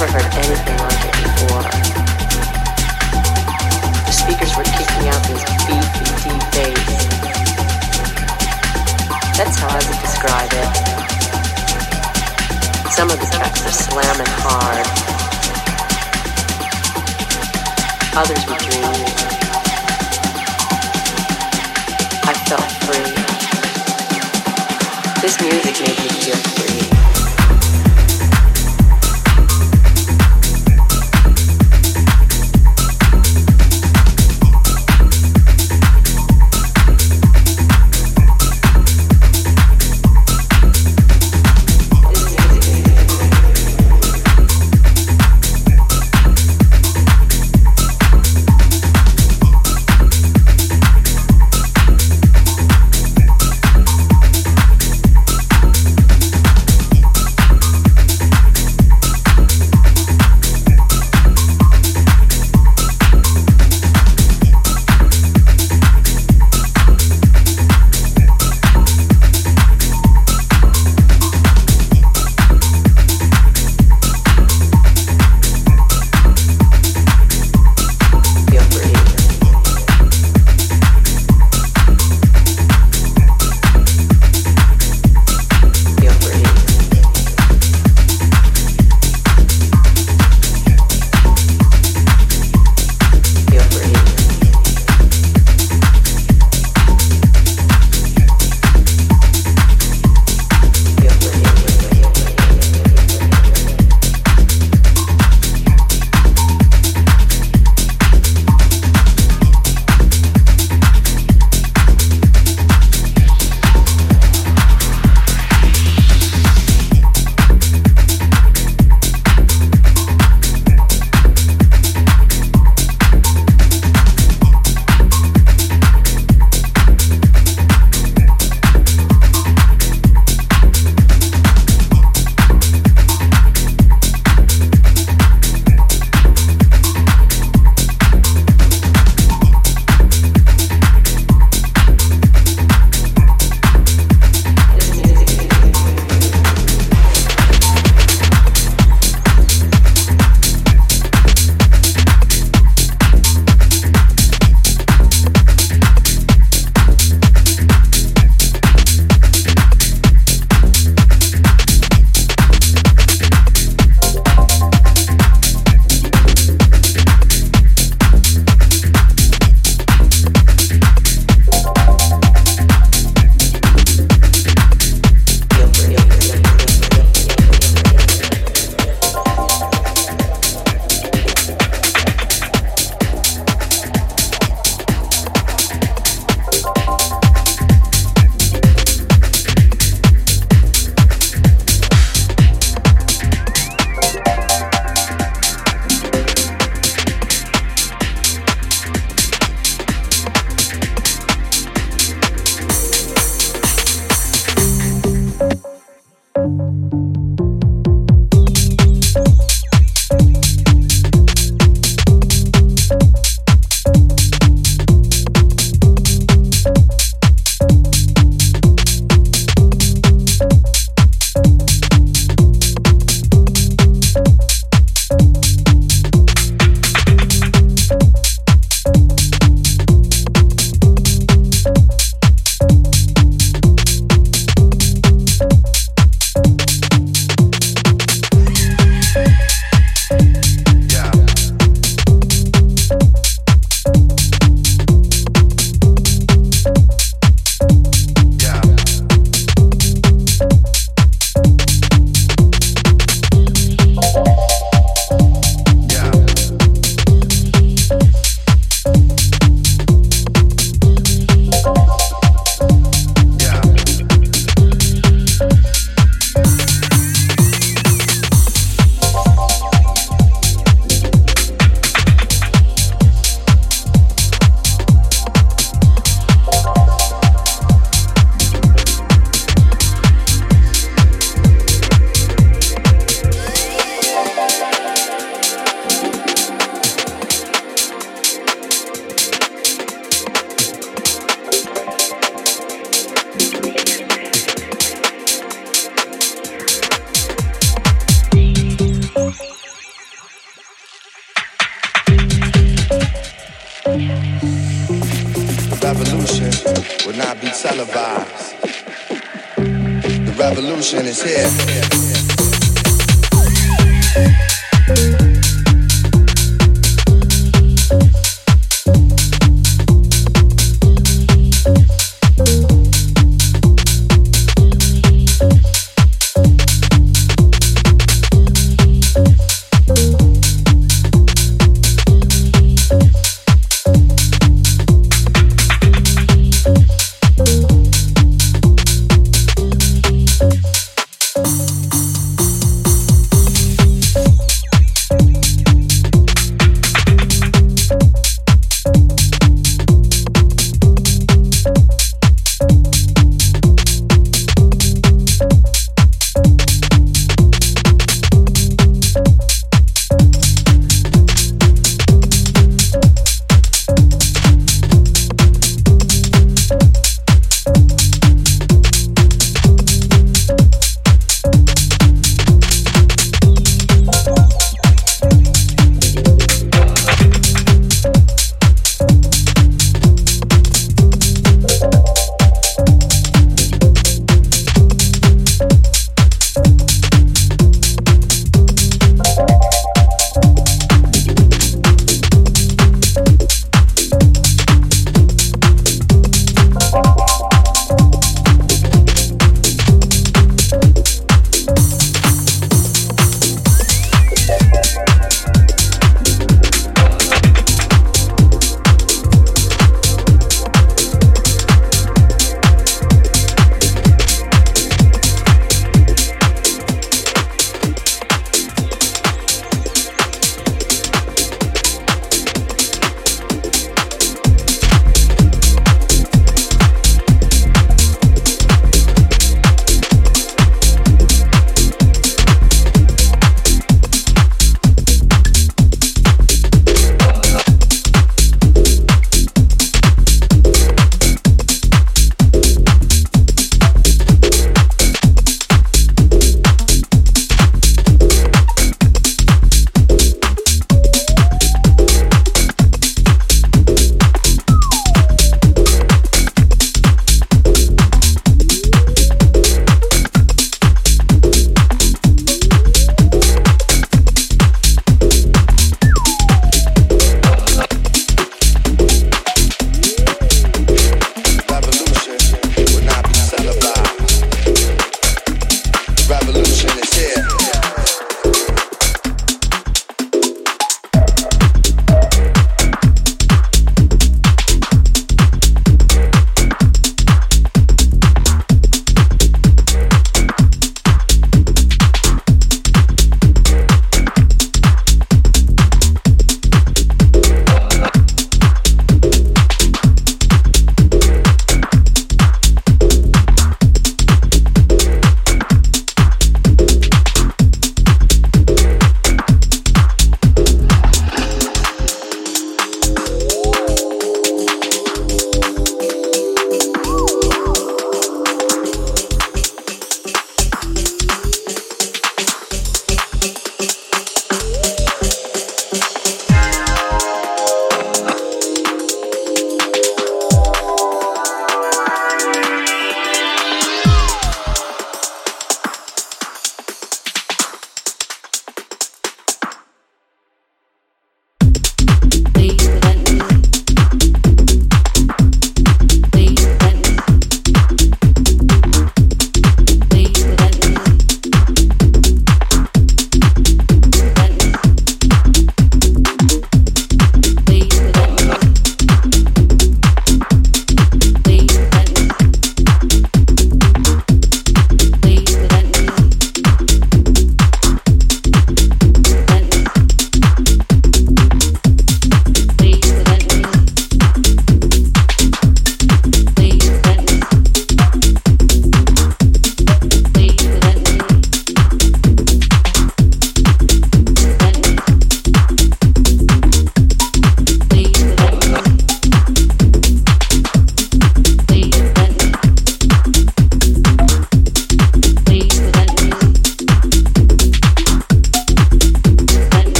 Never heard anything like it before. The speakers were kicking out this beefy, deep bass. That's how I would describe it. Some of the tracks are slamming hard. Others were dreamy. I felt free. This music made me feel free.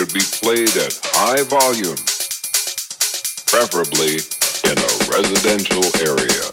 should be played at high volume, preferably in a residential area.